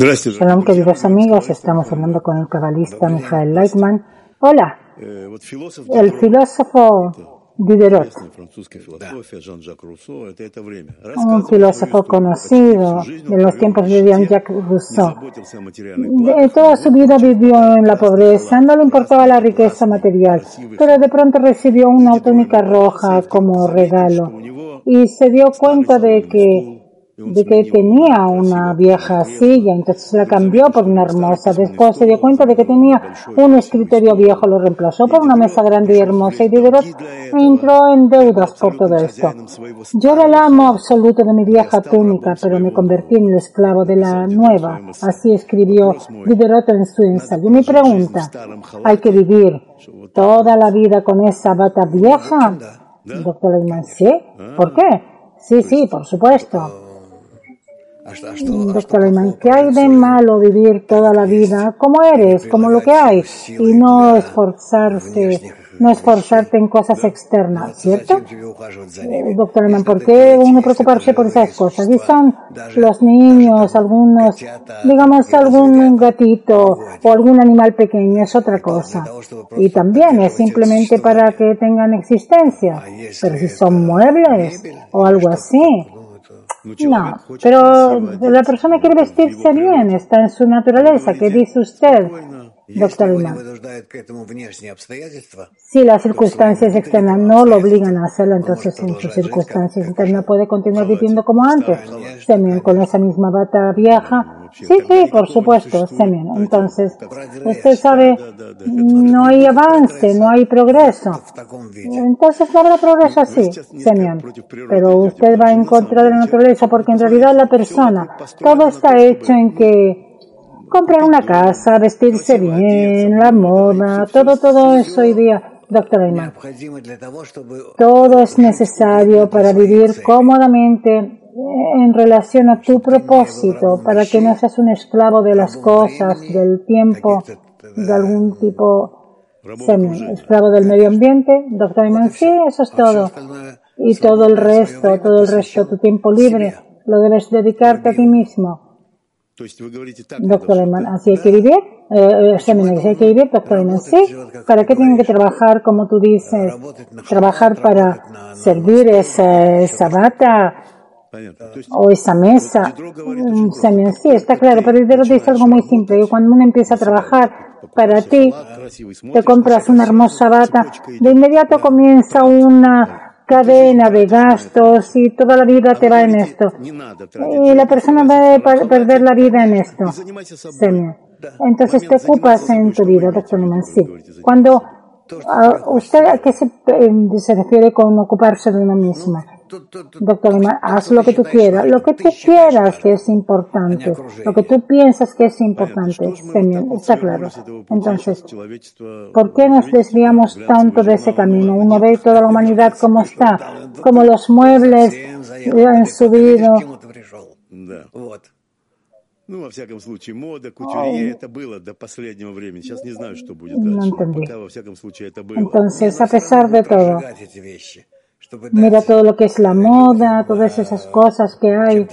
Shalom, queridos amigos, estamos hablando con el cabalista Michael Leitman. Hola, el filósofo Diderot, un filósofo conocido de los tiempos de Jean-Jacques Rousseau. De toda su vida vivió en la pobreza, no le importaba la riqueza material, pero de pronto recibió una túnica roja como regalo y se dio cuenta de que de que tenía una vieja silla, entonces la cambió por una hermosa. Después se dio cuenta de que tenía un escritorio viejo, lo reemplazó por una mesa grande y hermosa y Diderot entró en deudas por todo esto. Yo era el amo absoluto de mi vieja túnica, pero me convertí en el esclavo de la nueva. Así escribió Diderot en su ensayo. Mi pregunta, ¿hay que vivir toda la vida con esa bata vieja? Doctor Lehmann, ¿sí? ¿Por qué? Sí, sí, por supuesto. Doctor Lehmann, ¿qué hay de malo vivir toda la vida como eres, como lo que hay, y no esforzarse, no esforzarte en cosas externas, ¿cierto? Doctor Lehmann, ¿por qué uno preocuparse por esas cosas? Y son los niños, algunos, digamos, algún gatito o algún animal pequeño, es otra cosa. Y también es simplemente para que tengan existencia. Pero si son muebles o algo así, no, pero la persona quiere vestirse bien, está en su naturaleza. ¿Qué dice usted, doctor Lima? Si las circunstancias externas no lo obligan a hacerlo, entonces en sus circunstancias internas puede continuar viviendo como antes, con esa misma bata vieja. Sí, sí, por supuesto, Semyon. Entonces, usted sabe, no hay avance, no hay progreso. Entonces no habrá progreso así, Semyon. Pero usted va en contra de la naturaleza porque en realidad la persona, todo está hecho en que comprar una casa, vestirse bien, la moda, todo, todo eso hoy día. Doctor Ayman, todo es necesario para vivir cómodamente en relación a tu propósito, para que no seas un esclavo de las cosas, del tiempo, de algún tipo semi, esclavo del medio ambiente. Doctor Iman, sí, eso es todo. Y todo el resto, todo el resto, tu tiempo libre, lo debes dedicarte a ti mismo. Doctor Lehmann, así hay que vivir, eh, eh hay que vivir, doctor Lehmann, sí, ¿para qué tienen que trabajar, como tú dices, trabajar para servir esa, esa bata, o esa mesa. Mm, sí, está claro, pero Diderot dice algo muy simple. Cuando uno empieza a trabajar para ti, te compras una hermosa bata, de inmediato comienza una cadena de gastos y toda la vida te va en esto. Y la persona va a perder la vida en esto. Entonces te ocupas en tu vida, doctor Sí. Cuando usted, ¿a qué se, eh, se refiere con ocuparse de uno mismo? Doctor haz lo que tú quieras, lo que tú quieras que es importante, lo que tú piensas que es importante, está claro. Entonces, ¿por qué nos desviamos tanto de ese camino? Uno ve toda la humanidad como está, como los muebles han subido. Ну, во всяком случае, мода, кутюрье, это было до последнего времени. Сейчас не знаю, что будет дальше. Пока, во всяком случае, это было. Entonces, a pesar de todo, Mira todo lo que es la moda, todas esas cosas que hay.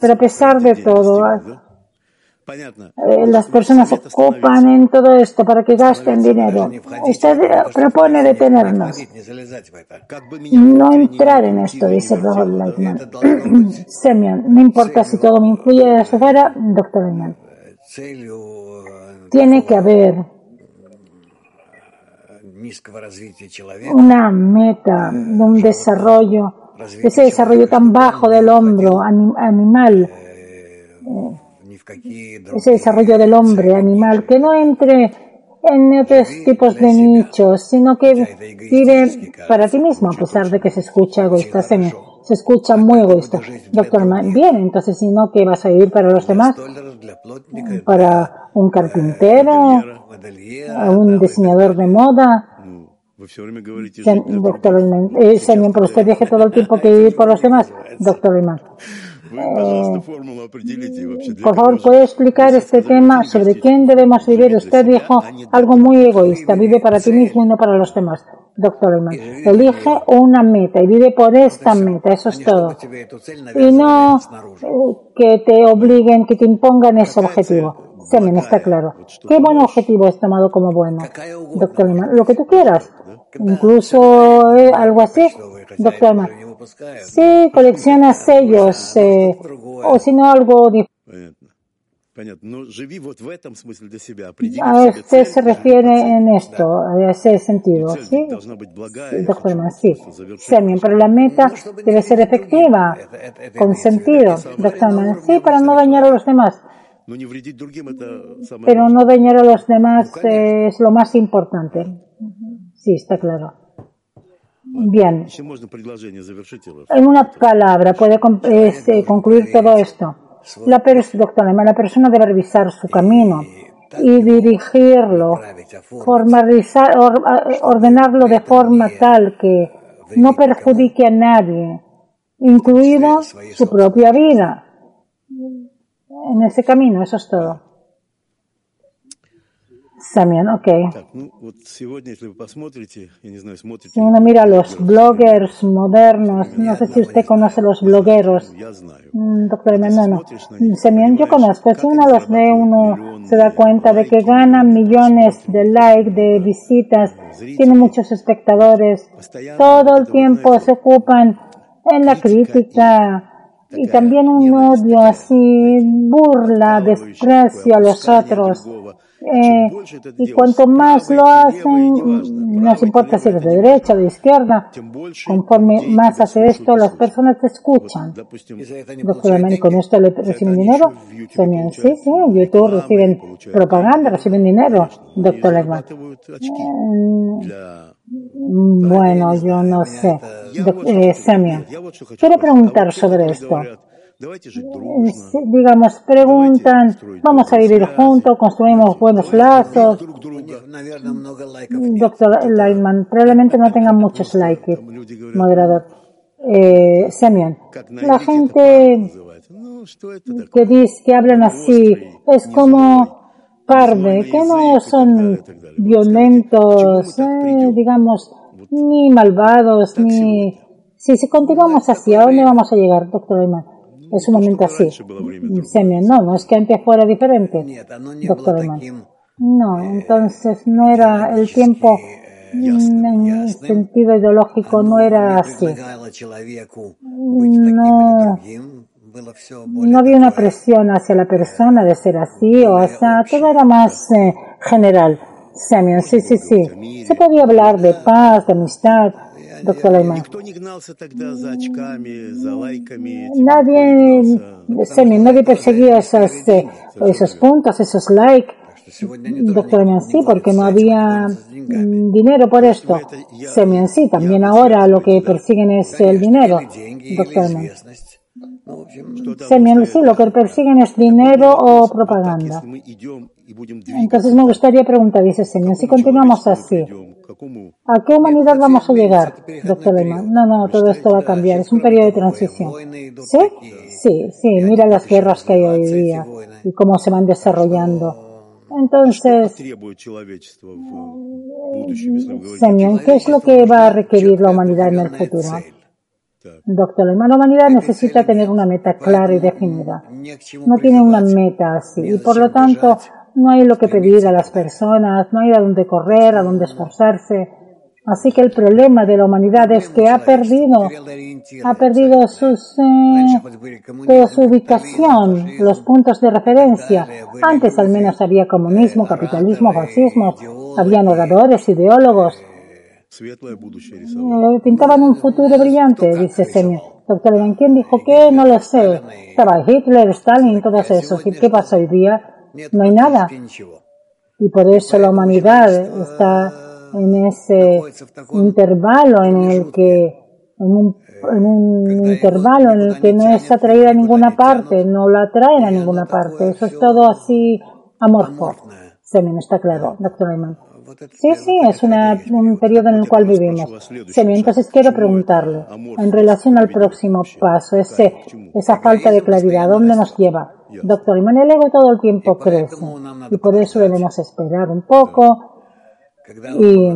Pero a pesar de todo, eh, las personas se ocupan en todo esto para que gasten dinero. Usted propone detenernos. No entrar en esto, dice Robert Lightman. Semyon, no importa si todo me influye de afuera, doctor Lightman. Tiene que haber una meta de un desarrollo, ese desarrollo tan bajo del hombro animal, ese desarrollo del hombre animal, que no entre en otros tipos de nichos, sino que vive para ti mismo, a pesar de que se escucha egoísta, se, se escucha muy egoísta. Doctor, bien, entonces, si no, ¿qué vas a vivir para los demás? Para un carpintero, un diseñador de moda, Doctor Lehmann, eh, señor, pero usted viaje todo el tiempo que vive por los demás, doctor Lehmann. Eh, por favor, ¿puede explicar este tema sobre quién debemos vivir? Usted dijo algo muy egoísta, vive para ti mismo y no para los demás. Doctor Lehmann, elige una meta y vive por esta meta, eso es todo. Y no que te obliguen, que te impongan ese objetivo. Semen, está claro. ¿Qué buen objetivo es tomado como bueno? Doctor Lehmann, lo que tú quieras. Incluso eh, algo así. Doctor Lehmann, sí, colecciona sellos, eh, o si no algo diferente. A usted se refiere en esto, a ese sentido, ¿sí? Doctor Man, sí. Semien, pero la meta debe ser efectiva, con sentido. Doctor Man, sí, para no dañar a los demás. Pero no dañar a los demás es lo más importante. Sí, está claro. Bien. En una palabra puede eh, concluir todo esto. La, doctora, la persona debe revisar su camino y dirigirlo, formalizar, ordenarlo de forma tal que no perjudique a nadie, incluido su propia vida. En ese camino, eso es todo. También, ok. Si uno mira los bloggers modernos, no sé si usted conoce los blogueros, mm, doctor no, no. yo conozco, si uno los ve, uno se da cuenta de que ganan millones de likes, de visitas, tiene muchos espectadores, todo el tiempo se ocupan en la crítica, y también un odio así, burla, desprecio a los otros. Eh, y cuanto más lo hacen, no importa si eres de derecha o de izquierda, conforme más hace esto, las personas te escuchan. Doctor ¿y con esto le reciben dinero? Sí, sí, en YouTube reciben propaganda, reciben dinero, doctor Lehmann. Mm, bueno, yo no sé. Eh, quiero preguntar sobre esto. Digamos, preguntan, vamos a vivir juntos, construimos buenos lazos. Doctor Lightman, probablemente no tengan muchos likes, moderador. Eh, la gente que dice, que hablan así, es como parde, que no son violentos, eh, digamos, ni malvados, ni... Si, si continuamos así, ¿a dónde vamos a llegar, doctor Ayman? Es un momento así. Semyon, no, no es que antes fuera diferente, doctor Ayman. No, entonces no era el tiempo en sentido ideológico no era así. No, no había una presión hacia la persona de ser así, o sea, todo era más eh, general. Semyon, sí, sí, sí. Se podía hablar de paz, de amistad, doctor Lehmann. Nadie, Semyon, nadie perseguía esos, eh, esos puntos, esos likes. Doctor sí, porque no había mm, dinero por esto. Semyon, sí, también ahora lo que persiguen es el dinero. Doctor Semyon, sí, lo que persiguen es dinero o propaganda. Entonces me gustaría preguntar, dice Semyon, si continuamos así, ¿a qué humanidad vamos a llegar, doctor Lehmann? No, no, todo esto va a cambiar, es un periodo de transición. ¿Sí? Sí, sí, mira las guerras que hay hoy día y cómo se van desarrollando. Entonces, Semyon, ¿qué es lo que va a requerir la humanidad en el futuro? Doctor, la humanidad necesita tener una meta clara y definida. No tiene una meta así y por lo tanto no hay lo que pedir a las personas, no hay a dónde correr, a dónde esforzarse. Así que el problema de la humanidad es que ha perdido, ha perdido sus, eh, su ubicación, los puntos de referencia. Antes al menos había comunismo, capitalismo, fascismo, habían oradores, ideólogos. Pintaban un futuro brillante, dice Semyon. Doctor ¿quién dijo qué? No lo sé. Estaba Hitler, Stalin, todos esos. ¿Y qué pasa hoy día? No hay nada. Y por eso la humanidad está en ese intervalo en el que, en un, en un intervalo en el que no es atraída a ninguna parte, no la atraen a ninguna parte. Eso es todo así amorfo. Semen, está claro, doctor Ayman. Sí, sí, es un periodo en el cual vivimos. entonces quiero preguntarle, en relación al próximo paso, esa falta de claridad, ¿dónde nos lleva? Doctor, y el ego todo el tiempo crece y por eso debemos esperar un poco y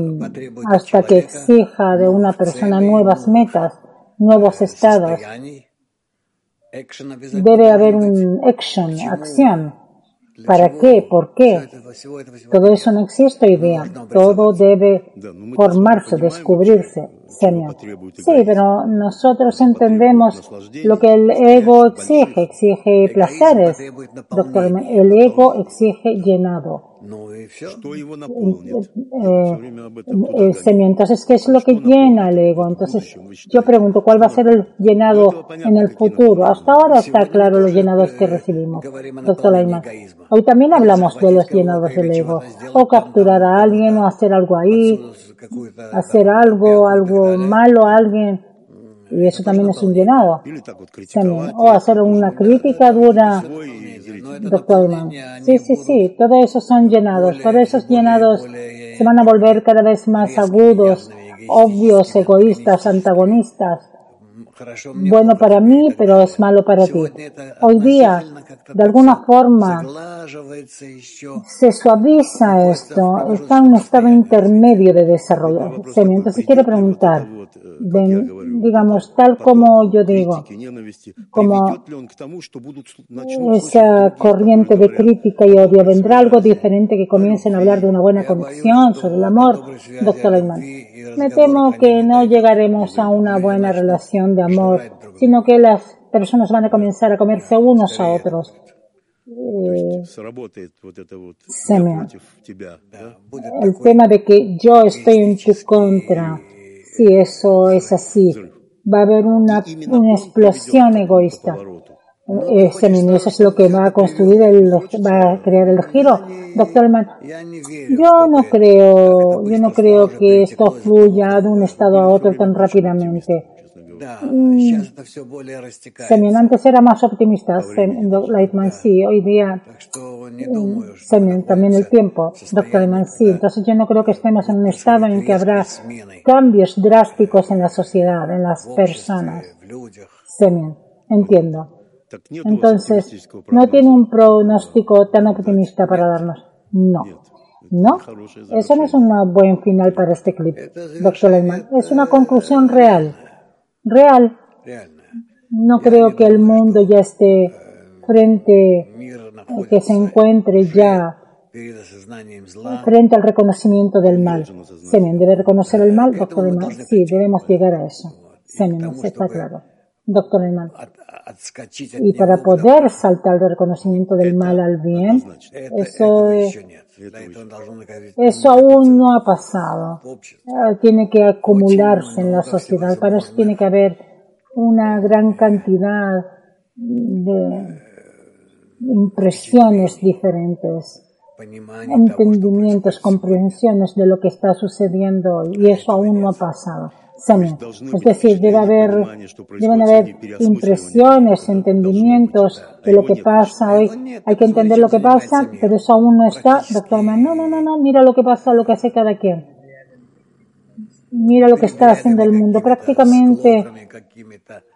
hasta que exija de una persona nuevas metas, nuevos estados, debe haber un action, acción. ¿Para qué? ¿Por qué? Todo eso no existe hoy día. Todo debe formarse, descubrirse. Señor. Sí, pero nosotros entendemos lo que el ego exige. Exige placeres. Doctor, el ego exige llenado. Entonces, ¿qué es lo que llena el ego? Entonces, yo pregunto, ¿cuál va a ser el llenado en el futuro? Hasta ahora está claro los llenados que recibimos, doctor Laiman. Hoy también hablamos de los llenados del ego. O capturar a alguien, o hacer algo ahí, hacer algo, algo malo a alguien. Y eso también es un llenado. O hacer una crítica dura doctor Sí, sí, sí, todo eso son llenados, todos esos llenados se van a volver cada vez más agudos, obvios, egoístas, antagonistas. Bueno para mí, pero es malo para ti. Hoy día, de alguna forma, se suaviza esto, está en un estado intermedio de desarrollo. Entonces quiero preguntar, digamos, tal como yo digo, como esa corriente de crítica y odio, ¿vendrá algo diferente que comiencen a hablar de una buena conexión, sobre el amor? Doctor Lehmann, me temo que no llegaremos a una buena relación de amor, sino que las personas van a comenzar a comerse unos a otros. Eh, el tema de que yo estoy en tu contra si eso es así, va a haber una, una explosión egoísta. Eso es lo que va a construir, el, va a crear el giro. Doctor Mann, yo no creo, yo no creo que esto fluya de un estado a otro tan rápidamente. Semyon antes era más optimista, Lightman sí, hoy día Semyon también el tiempo, Doctor Lightman sí. Entonces yo no creo que estemos en un estado en que habrá cambios drásticos en la sociedad, en las personas. Semyon, entiendo. Entonces, ¿no tiene un pronóstico tan optimista para darnos? No. No, eso no es un buen final para este clip, doctor Lehmann. Es una conclusión real real. No creo que el mundo ya esté frente, que se encuentre ya frente al reconocimiento del mal. Semen debe reconocer el mal, doctor Elman. Sí, debemos llegar a eso. Semen, está claro. Doctor Elman. Y para poder saltar del reconocimiento del mal al bien, eso es eso aún no ha pasado. Tiene que acumularse en la sociedad. Para eso tiene que haber una gran cantidad de impresiones diferentes, entendimientos, comprensiones de lo que está sucediendo y eso aún no ha pasado. Es decir, debe haber, deben haber impresiones, entendimientos de lo que pasa hoy. Hay que entender lo que pasa, pero eso aún no está. Doctor, no, no, no, no, mira lo que pasa, lo que hace cada quien. Mira lo que está haciendo el mundo. Prácticamente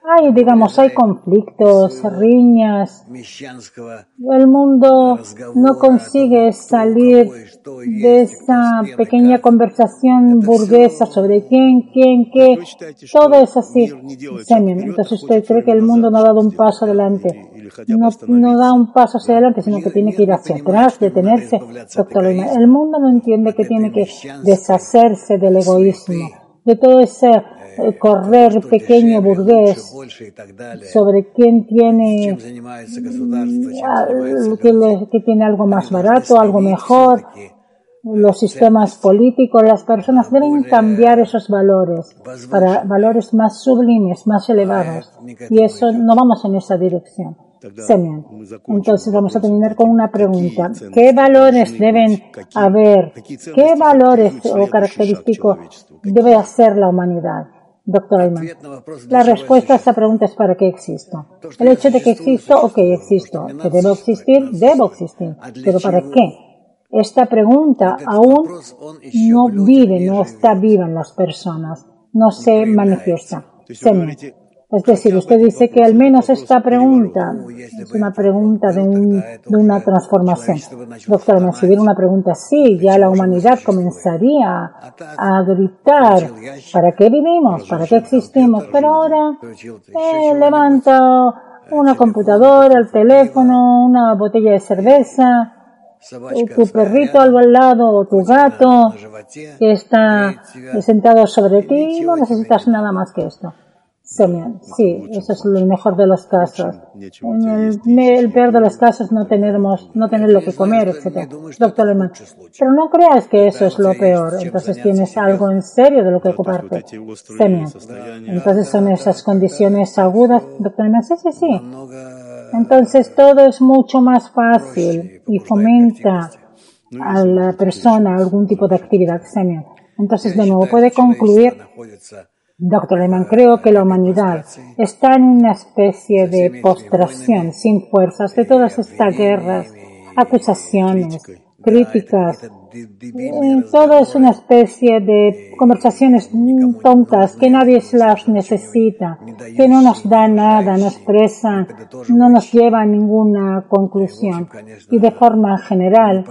hay, digamos, hay conflictos, riñas. El mundo no consigue salir de esa pequeña conversación burguesa sobre quién, quién, qué. Todo es así. Entonces usted cree que el mundo no ha dado un paso adelante. No, no da un paso hacia adelante, sino que tiene que ir hacia atrás, detenerse. Doctor el mundo no entiende que tiene que deshacerse del egoísmo, de todo ese correr pequeño burgués sobre quién tiene que, tiene algo más barato, algo mejor, los sistemas políticos, las personas deben cambiar esos valores para valores más sublimes, más elevados. Y eso no vamos en esa dirección. Entonces vamos a terminar con una pregunta. ¿Qué valores deben haber? ¿Qué valores o característicos debe hacer la humanidad? Doctor Ayman, la respuesta a esta pregunta es para qué existo. El hecho de que existo, ok, existo. Que debo existir, debo existir. Pero ¿para qué? Esta pregunta aún no vive, no está viva en las personas, no se manifiesta. Es decir, usted dice que al menos esta pregunta es una pregunta de, de una transformación. Doctor, al recibir una pregunta así, ya la humanidad comenzaría a gritar, ¿para qué vivimos? ¿Para qué existimos? Pero ahora eh, levanta una computadora, el teléfono, una botella de cerveza, tu perrito al lado o tu gato que está sentado sobre ti, no necesitas nada más que esto. Sí, eso es el mejor de los casos. En el, peor de los casos no tenemos, no tener lo que comer, etc. Doctor Lehmann. Pero no creas que eso es lo peor. Entonces tienes algo en serio de lo que ocuparte. Semien. Entonces son esas condiciones agudas. Doctor Lehmann, sí, sí, sí. Entonces todo es mucho más fácil y fomenta a la persona algún tipo de actividad. Semien. Entonces, de nuevo, puede concluir Doctor Lehmann, creo que la humanidad está en una especie de postración sin fuerzas de todas estas guerras, acusaciones, críticas. Todo es una especie de conversaciones tontas que nadie las necesita, que no nos da nada, no expresan, no nos lleva a ninguna conclusión. Y de forma general,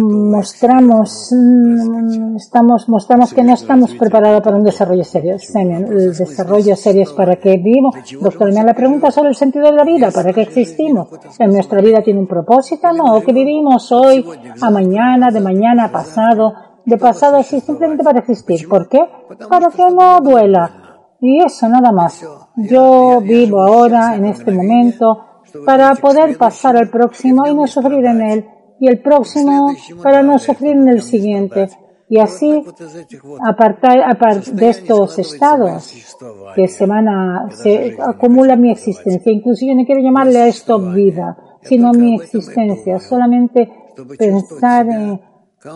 mostramos, mm, estamos, mostramos que no estamos preparados para un desarrollo serio. El desarrollo serio es para qué vivo. Doctor, me la pregunta sobre el sentido de la vida, ¿para qué existimos? ¿En nuestra vida tiene un propósito? No, ¿o que vivimos hoy, a mañana, de mañana a pasado, de pasado así simplemente para existir. ¿Por qué? Para que no duela. Y eso, nada más. Yo vivo ahora, en este momento, para poder pasar al próximo y no sufrir en él y el próximo para no sufrir en el siguiente. Y así, apartar, de estos estados que se van a, se acumula mi existencia. Incluso yo no quiero llamarle a esto vida, sino mi existencia. Solamente pensar en,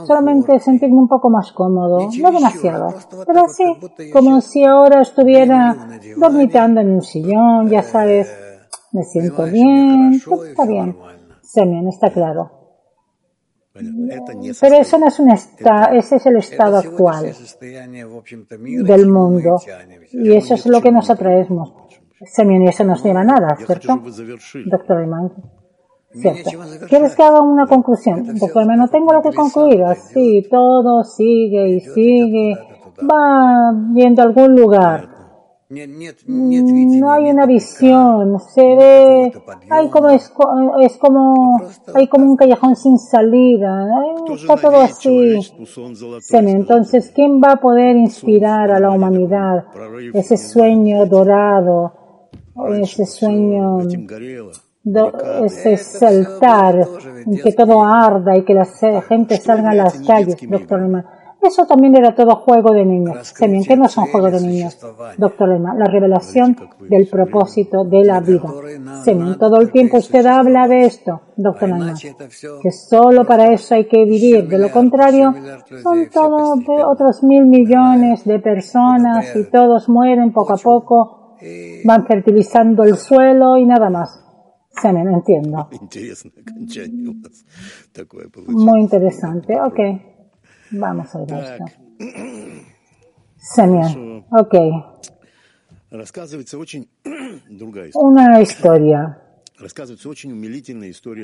solamente sentirme un poco más cómodo, no demasiado, pero así, como si ahora estuviera dormitando en un sillón, ya sabes, me siento bien, está bien, bien, está claro. Pero eso no es un estado, ese es el estado actual del mundo. Y eso es lo que nos atraemos. Y eso no lleva a nada, ¿cierto? Doctor Iman. Cierto. ¿Quieres que haga una conclusión? Doctor no tengo lo que concluir. Así, todo sigue y sigue. Va yendo a algún lugar. No hay una visión, se ve, hay como es, es como, hay como un callejón sin salida, está todo así. Entonces, ¿quién va a poder inspirar a la humanidad ese sueño dorado, ese sueño, ese saltar, que todo arda y que la gente salga a las calles, doctor eso también era todo juego de niños. También, ¿qué no son juegos de niños? Doctor Lema, la revelación del propósito de la vida. Semen, todo el tiempo usted habla de esto, doctor Lema, que solo para eso hay que vivir. De lo contrario, son todos otros mil millones de personas y todos mueren poco a poco, van fertilizando el suelo y nada más. Semen, entiendo. Muy interesante, ok. Vamos a ver esto. Semyon. Ok. Una historia.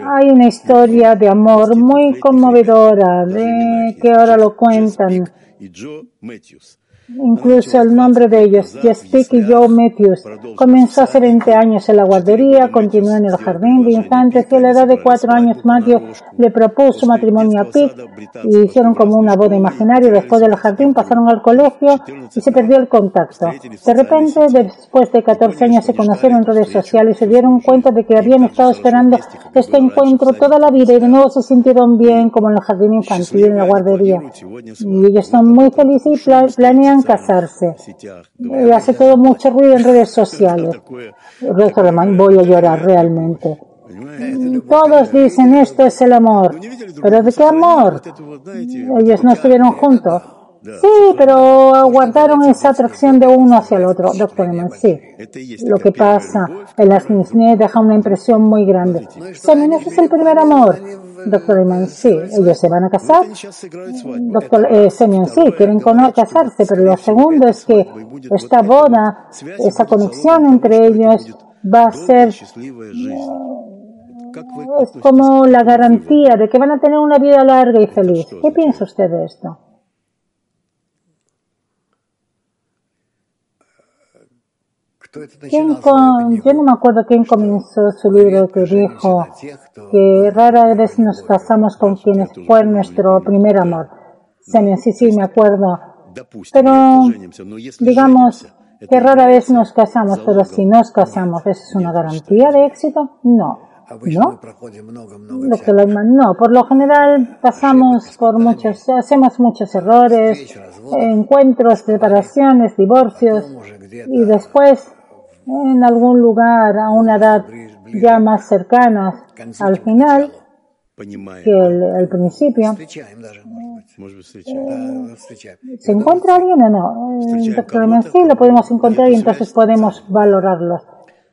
Hay una historia de amor muy conmovedora, de que ahora lo cuentan. Incluso el nombre de ellos, Jessica y Joe Matthews, comenzó hace 20 años en la guardería, continuó en el jardín de infantes y a la edad de 4 años Matthew le propuso matrimonio a Pete y hicieron como una boda imaginaria. Después del jardín pasaron al colegio y se perdió el contacto. De repente, después de 14 años se conocieron en redes sociales y se dieron cuenta de que habían estado esperando este encuentro toda la vida y de nuevo se sintieron bien como en el jardín infantil, en la guardería. Y ellos son muy felices y planean casarse. Y hace todo mucho ruido en redes sociales. Voy a llorar realmente. Todos dicen esto es el amor. ¿Pero de qué amor? Ellos no estuvieron juntos. Sí, pero guardaron esa atracción de uno hacia el otro, doctor Eman. Sí. Lo que pasa en las Mishneh deja una impresión muy grande. Ese es el primer amor. Doctor Eman, sí. Ellos se van a casar. Doctor eh, Semyon, sí, quieren casarse, pero lo segundo es que esta boda, esa conexión entre ellos va a ser es como la garantía de que van a tener una vida larga y feliz. ¿Qué piensa usted de esto? ¿Quién yo no me acuerdo quién comenzó su libro que dijo que rara vez nos casamos con quienes fue nuestro primer amor. Sí, sí, me acuerdo. Pero digamos que rara vez nos casamos, pero si nos casamos, ¿eso es una garantía de éxito? No. ¿No? no, por lo general pasamos por muchos, hacemos muchos errores, encuentros, separaciones, divorcios y después en algún lugar a una edad ya más cercana al final que el, principio. ¿Se encuentra alguien o no? Doctor sí, lo podemos encontrar y entonces podemos valorarlo.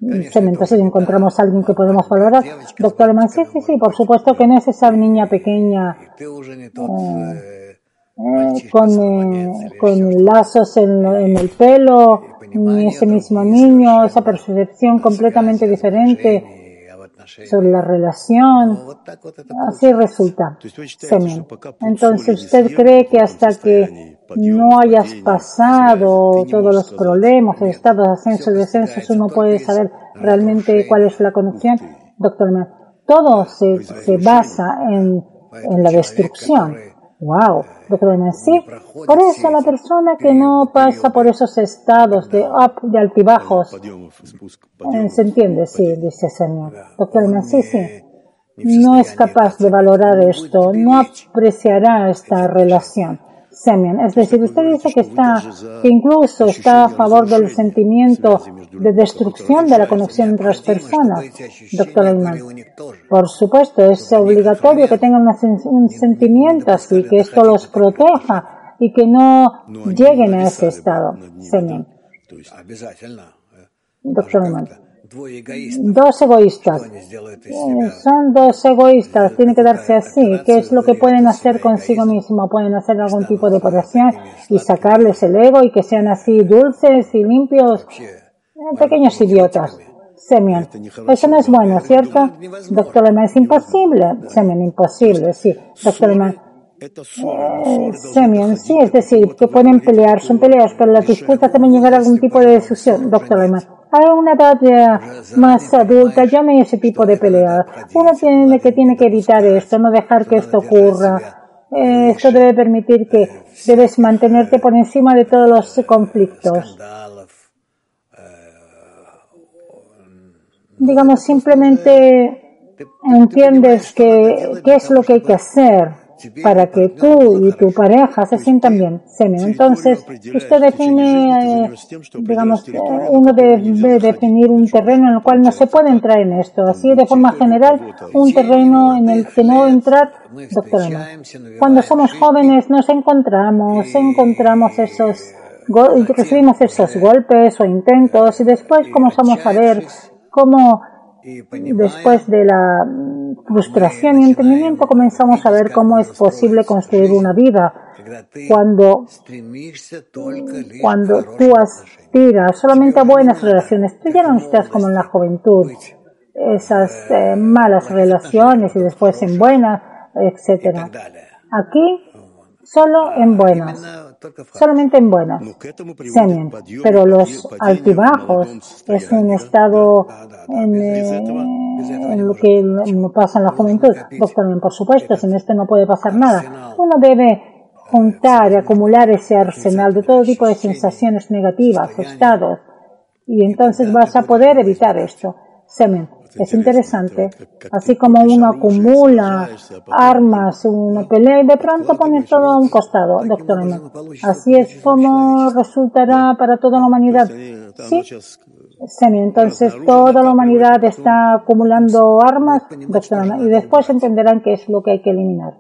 Entonces encontramos a alguien que podemos valorar. Doctor Eman, sí, sí, por supuesto que no es esa niña pequeña eh, eh, con, eh, con lazos en, el pelo, ese mismo niño, esa percepción completamente diferente sobre la relación. Así resulta. Entonces, ¿usted cree que hasta que no hayas pasado todos los problemas, el estado de ascenso y descenso, uno puede saber realmente cuál es la conexión? Doctor, todo se, se basa en, en la destrucción. Wow, doctor sí. Por eso la persona que no pasa por esos estados de up, de altibajos, eh, se entiende, sí, dice el Señor. Doctor sí, sí. No es capaz de valorar esto, no apreciará esta relación. Es decir, usted dice que está, que incluso está a favor del sentimiento de destrucción de la conexión entre las personas, doctor Ayman. Por supuesto, es obligatorio que tengan un sentimiento así, que esto los proteja y que no lleguen a ese estado, Señor. Doctor Ayman. Dos egoístas. Eh, son dos egoístas. Tiene que darse así. ¿Qué es lo que pueden hacer consigo mismo? Pueden hacer algún tipo de operación y sacarles el ego y que sean así dulces y limpios. Eh, pequeños idiotas. Semian. Eso no es bueno, ¿cierto? Doctor Lema, es imposible. Semian, imposible, sí. Doctor Lema. Eh, Semian, sí, es decir, que pueden pelear, son peleas, pero las disputas deben llegar a algún tipo de decisión. Doctor Lema a una edad más adulta ya no hay ese tipo de pelea. Uno tiene que, tiene que evitar esto, no dejar que esto ocurra. Eh, esto debe permitir que debes mantenerte por encima de todos los conflictos. Digamos, simplemente entiendes que qué es lo que hay que hacer para que tú y tu pareja se sientan bien. Entonces, usted define, eh, digamos, uno debe definir un terreno en el cual no se puede entrar en esto. Así, de forma general, un terreno en el que no entrar, doctor Cuando somos jóvenes nos encontramos, encontramos esos, recibimos esos golpes o intentos y después comenzamos a ver cómo después de la frustración y entendimiento comenzamos a ver cómo es posible construir una vida. cuando, cuando tú aspiras solamente a buenas relaciones. Tú ya no estás como en la juventud, esas eh, malas relaciones y después en buenas, etcétera. Aquí solo en buenas, solamente en buenas, semen, pero los altibajos es un estado en, eh, lo que pasa en la juventud. Doctor, por supuesto, sin esto no puede pasar nada. Uno debe juntar y acumular ese arsenal de todo tipo de sensaciones negativas, estados, y entonces vas a poder evitar esto. Semen, es interesante. Así como uno acumula armas, uno pelea y de pronto pone todo a un costado, doctor Así es como resultará para toda la humanidad. Sí. Entonces toda la humanidad está acumulando armas, doctor y después entenderán qué es lo que hay que eliminar.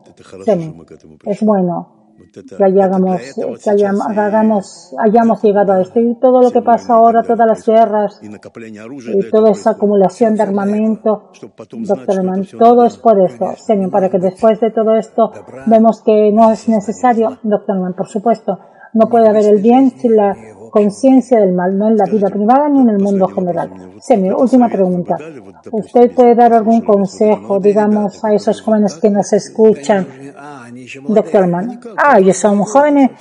Es bueno. Que hayamos, que hayamos, hayamos llegado a esto. Y todo lo que pasa ahora, todas las guerras y toda esa acumulación de armamento, doctor Herman, todo es por eso, Señor, para que después de todo esto vemos que no es necesario, doctor Herman, por supuesto, no puede haber el bien sin la conciencia del mal, no en la vida privada ni en el mundo general. mi última pregunta. ¿Usted puede dar algún consejo, digamos, a esos jóvenes que nos escuchan? Doctor Mann. Ah, ellos son jóvenes.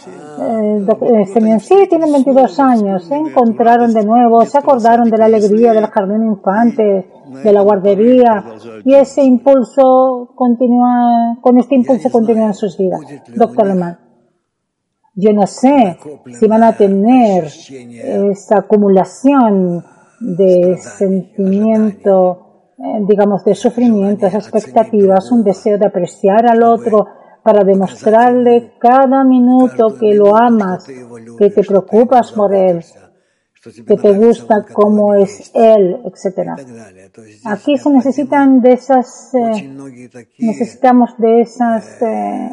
Eh, eh sí, tienen 22 años. Se encontraron de nuevo, se acordaron de la alegría del jardín infante, de la guardería. Y ese impulso continúa, con este impulso continúan sus vidas. Doctor Mann. Yo no sé si van a tener esa acumulación de sentimiento, eh, digamos, de sufrimiento, esas expectativas, un deseo de apreciar al otro para demostrarle cada minuto que lo amas, que te preocupas por él, que te gusta cómo es él, etcétera. Aquí se necesitan de esas, eh, necesitamos de esas eh,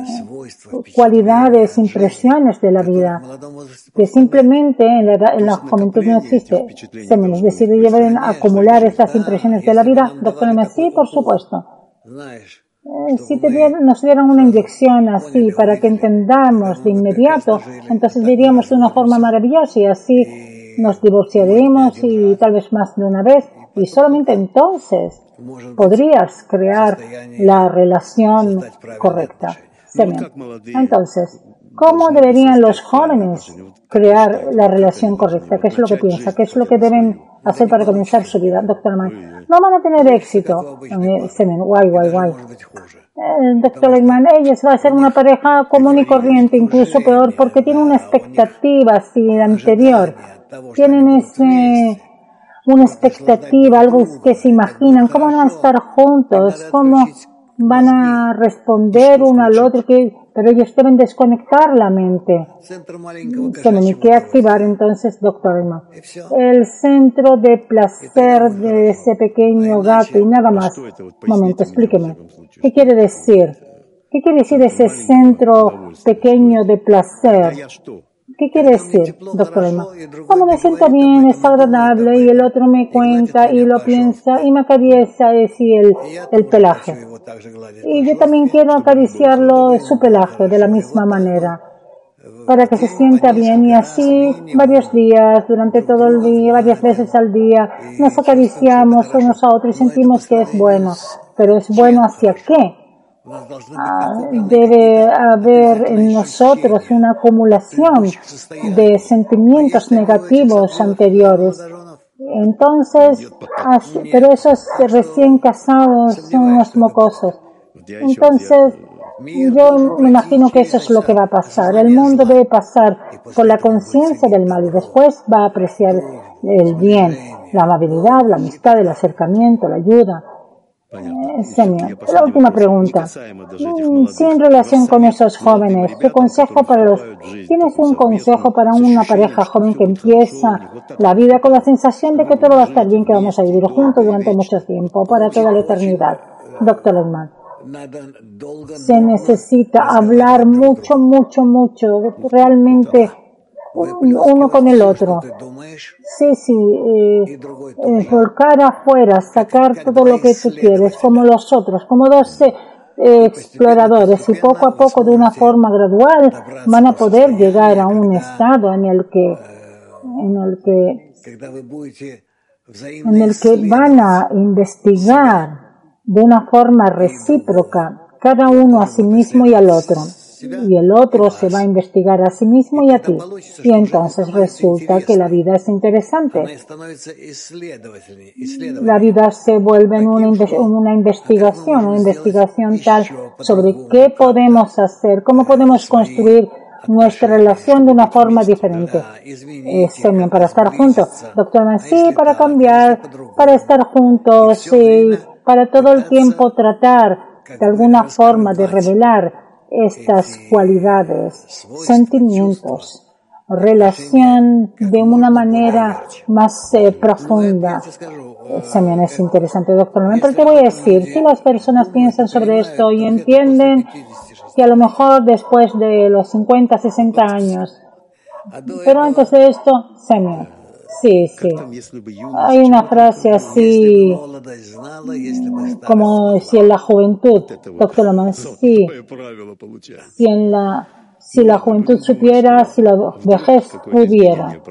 cualidades, impresiones de la vida, que simplemente en la, juventud no existe. Se me decide llevar a acumular esas impresiones de la vida. Doctor sí, por supuesto. Eh, si nos dieran una inyección así para que entendamos de inmediato, entonces diríamos de una forma maravillosa y así nos divorciaremos y tal vez más de una vez y solamente entonces podrías crear la relación correcta. Entonces, ¿cómo deberían los jóvenes crear la relación correcta? ¿Qué es lo que piensa? ¿Qué es lo que deben hacer para comenzar su vida? Doctor Mann, no van a tener éxito. Guay, guay, guay. Eh, doctor Lehmann, ellos va a ser una pareja común y corriente, incluso peor, porque tiene una expectativa así anterior tienen ese, una expectativa, algo que se imaginan, cómo van a estar juntos, cómo van a responder uno al otro, que, pero ellos deben desconectar la mente. Tienen que activar entonces, doctor Emma, el centro de placer de ese pequeño gato y nada más. Un momento, explíqueme. ¿Qué quiere decir? ¿Qué quiere decir ese centro pequeño de placer? ¿Qué quiere decir, doctor Emma? Cuando me siento bien, es agradable y el otro me cuenta y lo piensa y me acaricia así el, el pelaje. Y yo también quiero acariciarlo su pelaje de la misma manera para que se sienta bien y así varios días, durante todo el día, varias veces al día, nos acariciamos unos a otros y sentimos que es bueno. Pero es bueno hacia qué? Ah, debe haber en nosotros una acumulación de sentimientos negativos anteriores. Entonces, pero esos recién casados son unos mocosos. Entonces, yo me imagino que eso es lo que va a pasar. El mundo debe pasar por la conciencia del mal y después va a apreciar el bien, la amabilidad, la amistad, el acercamiento, la ayuda. Señor, la última pregunta. Mm, sí, en relación con esos jóvenes, ¿qué consejo para los... ¿Tienes un consejo para una pareja joven que empieza la vida con la sensación de que todo va a estar bien, que vamos a vivir juntos durante mucho tiempo, para toda la eternidad? Doctor Lehmann. Se necesita hablar mucho, mucho, mucho, realmente uno con el otro. Sí, sí, eh, eh, volcar afuera, sacar todo lo que tú quieres, como los otros, como dos eh, exploradores, y poco a poco, de una forma gradual, van a poder llegar a un estado en el que, en el que, en el que van a investigar de una forma recíproca cada uno a sí mismo y al otro y el otro se va a investigar a sí mismo y a ti. Y entonces resulta que la vida es interesante. La vida se vuelve en una, una investigación, una investigación tal sobre qué podemos hacer, cómo podemos construir nuestra relación de una forma diferente. también para estar juntos. Doctor, sí, para cambiar, para estar juntos, sí, para todo el tiempo tratar de alguna forma de revelar estas cualidades, sentimientos, relación de una manera más eh, profunda. También es interesante, doctor. Pero te voy a decir, si las personas piensan sobre esto y entienden que a lo mejor después de los 50, 60 años. Pero antes de esto, Semyon. Sí, sí. Hay una frase así como si en la juventud, doctor Laman, sí, si en la si la juventud supiera, si la vejez pudiera.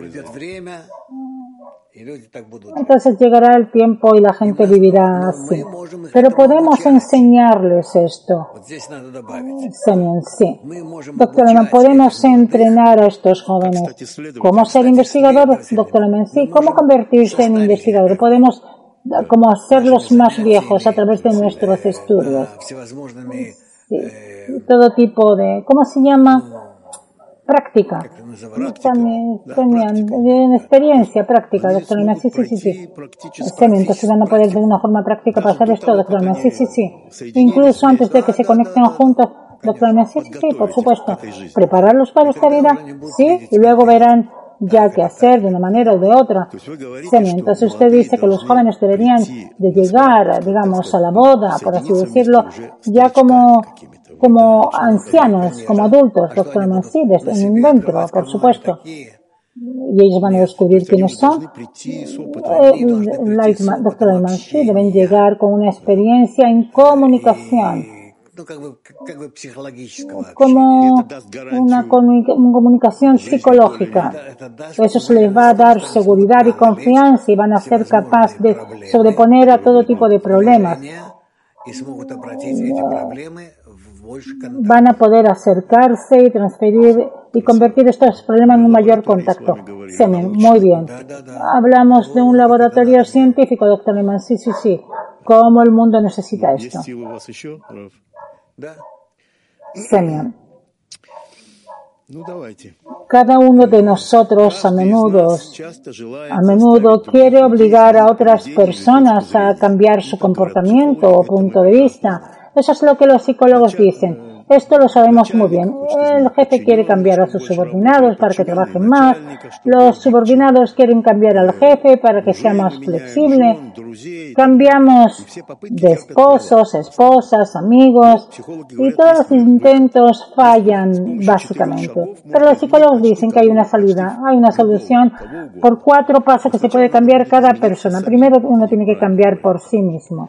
Entonces llegará el tiempo y la gente vivirá así. Pero podemos enseñarles esto. Sí. Doctor Leman, podemos entrenar a estos jóvenes. ¿Cómo ser investigador? Doctor Leman, sí. ¿Cómo convertirse en investigador? Podemos como hacerlos más viejos a través de nuestros estudios. Sí. Todo tipo de, ¿cómo se llama? Práctica. También, experiencia práctica, doctor Sí, sí, sí, sí. Entonces van a poder de una forma práctica pasar esto, doctor Sí, sí, sí. Incluso antes de que se conecten juntos, doctor Sí, sí, sí, por supuesto. Prepararlos para esta vida, sí, y luego verán ya qué hacer de una manera o de otra. Entonces usted dice que los jóvenes deberían de llegar, digamos, a la boda, por así decirlo, ya como como ancianos, como adultos, doctor Mancides, en dentro, por supuesto. Y ellos van a descubrir quiénes son. Eh, doctor Mansi deben llegar con una experiencia en comunicación como una comunicación psicológica. Eso se les va a dar seguridad y confianza y van a ser capaces de sobreponer a todo tipo de problemas van a poder acercarse y transferir y convertir estos problemas en un mayor contacto. Semen, muy bien. Hablamos de un laboratorio científico, doctor Lehmann. Sí, sí, sí. ¿Cómo el mundo necesita esto? Semen. Cada uno de nosotros a menudo, a menudo quiere obligar a otras personas a cambiar su comportamiento o punto de vista eso es lo que los psicólogos dicen. Esto lo sabemos muy bien. El jefe quiere cambiar a sus subordinados para que trabajen más. Los subordinados quieren cambiar al jefe para que sea más flexible. Cambiamos de esposos, esposas, amigos y todos los intentos fallan básicamente. Pero los psicólogos dicen que hay una salida, hay una solución por cuatro pasos que se puede cambiar cada persona. Primero uno tiene que cambiar por sí mismo.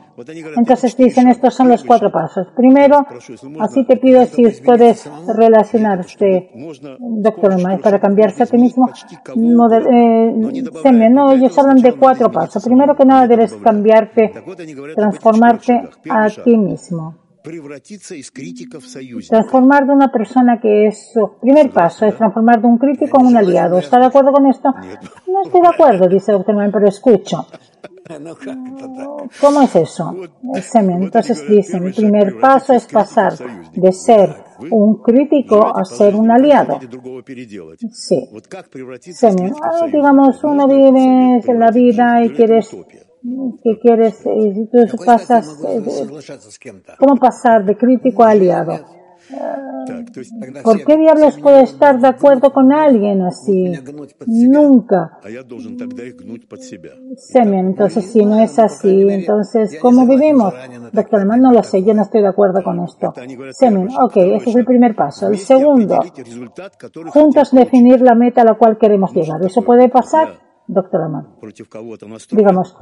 Entonces dicen estos son los cuatro pasos. Primero, así te pido si ustedes relacionarse, doctor para cambiarse a ti mismo. Eh, no, ellos hablan de cuatro pasos. Primero que nada debes cambiarte, transformarte a ti mismo. Transformar de una persona que es su primer paso es transformar de un crítico en un aliado. ¿Está de acuerdo con esto? No estoy de acuerdo, dice doctor pero escucho. ¿Cómo es eso? Entonces dicen, el primer paso es pasar de ser un crítico a ser un aliado. Sí. Ah, digamos, uno vive en la vida y quieres que quieres, y tú pasas, ¿cómo pasar de crítico a aliado? ¿Por qué diablos puedo estar de acuerdo con alguien así? Nunca. Semen, entonces si no es así, entonces ¿cómo vivimos? Doctor Alemán, no lo sé, yo no estoy de acuerdo con esto. Semen, ok, ese es el primer paso. El segundo, juntos definir la meta a la cual queremos llegar. ¿Eso puede pasar? Doctor Amán. Digamos,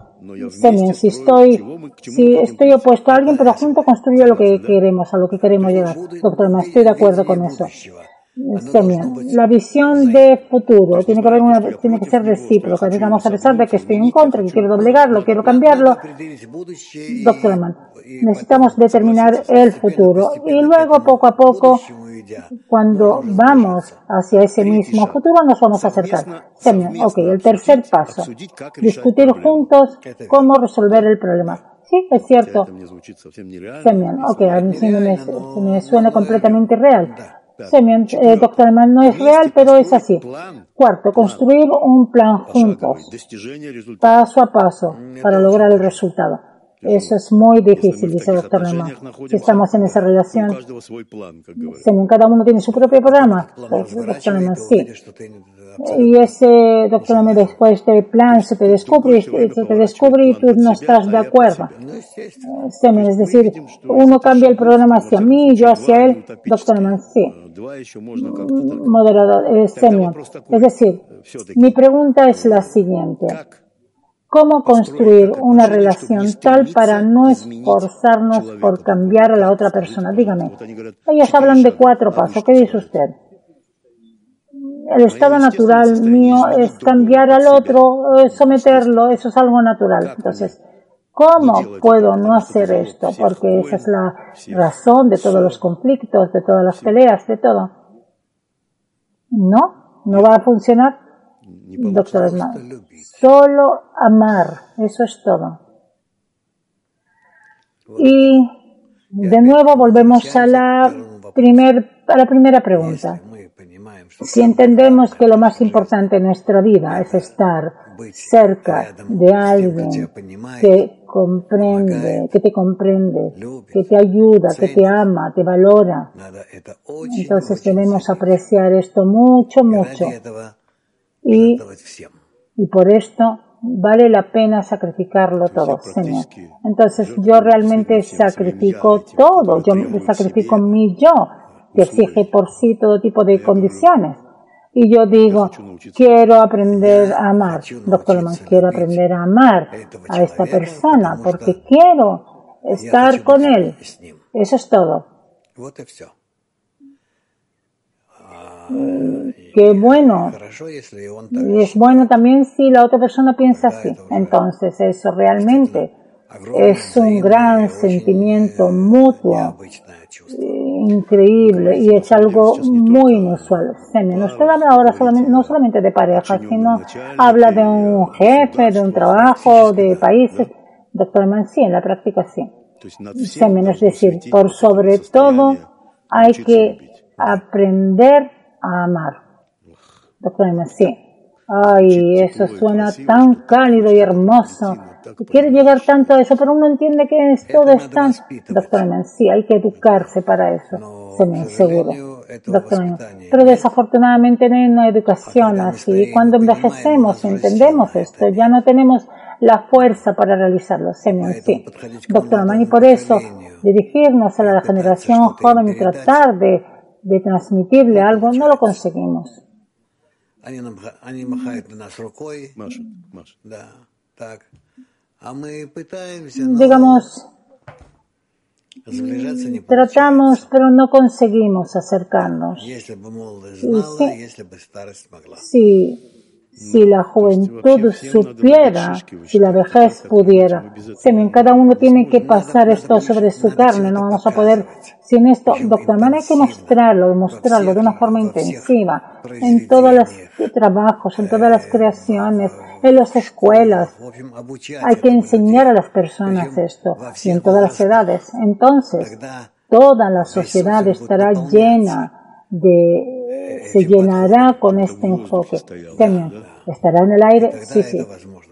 Semyon, si estoy, si estoy opuesto a alguien, pero junto construyo lo que queremos, a lo que queremos llegar. Doctor Amán, estoy de acuerdo con eso. Semyon, la visión de futuro tiene que haber una, tiene que ser recíproca. Digamos, a pesar de que estoy en contra, que quiero doblegarlo, quiero cambiarlo. Doctor Amán, necesitamos determinar el futuro y luego poco a poco cuando vamos hacia ese mismo futuro nos vamos a acercar. Ok, el tercer paso, discutir juntos cómo resolver el problema. Sí, es cierto. Semyon, ok, a mí sí me, me suena completamente real. Semyon, eh, no es real, pero es así. Cuarto, construir un plan juntos, paso a paso, para lograr el resultado. Eso es muy difícil, dice el doctor Lema. Si estamos en esa relación, cada uno tiene su propio programa. Pues, doctor Lema, sí. Y ese doctor Lema después del plan se te descubre, se te descubre y tú no estás de acuerdo. Es decir, uno cambia el programa hacia mí, yo hacia él, doctor Lema, sí. Moderador, eh, Es decir, mi pregunta es la siguiente. Cómo construir una relación tal para no esforzarnos por cambiar a la otra persona. Dígame, ellos hablan de cuatro pasos. ¿Qué dice usted? El estado natural mío es cambiar al otro, someterlo, eso es algo natural. Entonces, ¿cómo puedo no hacer esto? Porque esa es la razón de todos los conflictos, de todas las peleas, de todo. No, no va a funcionar. Doctor Solo amar, eso es todo. Y de nuevo volvemos a la, primer, a la primera pregunta. Si entendemos que lo más importante en nuestra vida es estar cerca de alguien que comprende, que te comprende, que te ayuda, que te ama, te valora, entonces debemos apreciar esto mucho, mucho. y, y por esto vale la pena sacrificarlo todo, Señor. Entonces yo realmente sacrifico todo, yo sacrifico mi yo, que exige por sí todo tipo de condiciones. Y yo digo, quiero aprender a amar, doctor Leman, quiero aprender a amar a esta persona porque quiero estar con él. Eso es todo. Qué bueno. Y es bueno también si la otra persona piensa así. Entonces eso realmente es un gran sentimiento mutuo, increíble y es algo muy inusual. No usted habla ahora solamente, no solamente de pareja, sino habla de un jefe, de un trabajo, de países. Doctor Man, sí, en la práctica sí. Semen, es decir, por sobre todo hay que aprender a amar. Doctor sí. Ay, eso suena tan cálido y hermoso. Quiere llegar tanto a eso, pero uno entiende que es, todo es tan... Doctor sí, hay que educarse para eso. Se me seguro. Doctor Pero desafortunadamente no hay una educación así. Cuando envejecemos y entendemos esto, ya no tenemos la fuerza para realizarlo. Se me sí. Doctor y por eso dirigirnos a la generación joven y tratar de de transmitirle algo, no lo conseguimos. Они нам, они махают на нас рукой. Маша, Маша. Да, так. А мы пытаемся... Но... Digamos, Tratamos, pero no conseguimos acercarnos. Если бы молодость знала, если бы старость могла. Sí, si la juventud supiera, si la vejez pudiera. Semen, cada uno tiene que pasar esto sobre su carne, no vamos a poder sin esto. Doctor Man, hay que mostrarlo, demostrarlo de una forma intensiva en todos los trabajos, en todas las creaciones, en las escuelas. Hay que enseñar a las personas esto y en todas las edades. Entonces, toda la sociedad estará llena de se llenará con este enfoque. Semyon, ¿estará en el aire? Sí, sí.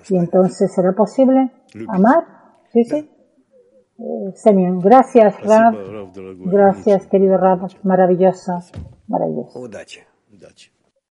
¿Y entonces será posible amar? Sí, sí. Eh, gracias, Rab. Gracias, querido Rab. Maravilloso. Maravilloso.